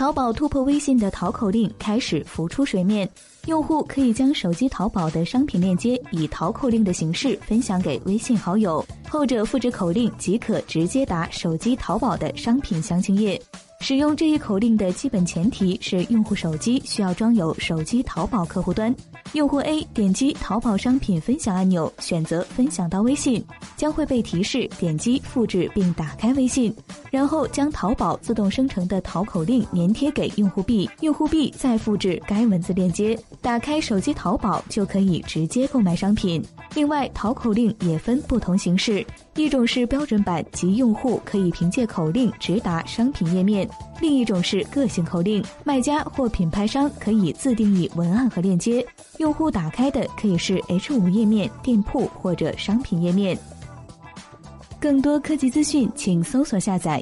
淘宝突破微信的淘口令开始浮出水面，用户可以将手机淘宝的商品链接以淘口令的形式分享给微信好友，后者复制口令即可直接打手机淘宝的商品详情页。使用这一口令的基本前提是用户手机需要装有手机淘宝客户端。用户 A 点击淘宝商品分享按钮，选择分享到微信，将会被提示点击复制并打开微信，然后将淘宝自动生成的淘口令粘贴给用户 B，用户 B 再复制该文字链接，打开手机淘宝就可以直接购买商品。另外，淘口令也分不同形式，一种是标准版，即用户可以凭借口令直达商品页面；另一种是个性口令，卖家或品牌商可以自定义文案和链接，用户打开的可以是 H 五页面、店铺或者商品页面。更多科技资讯，请搜索下载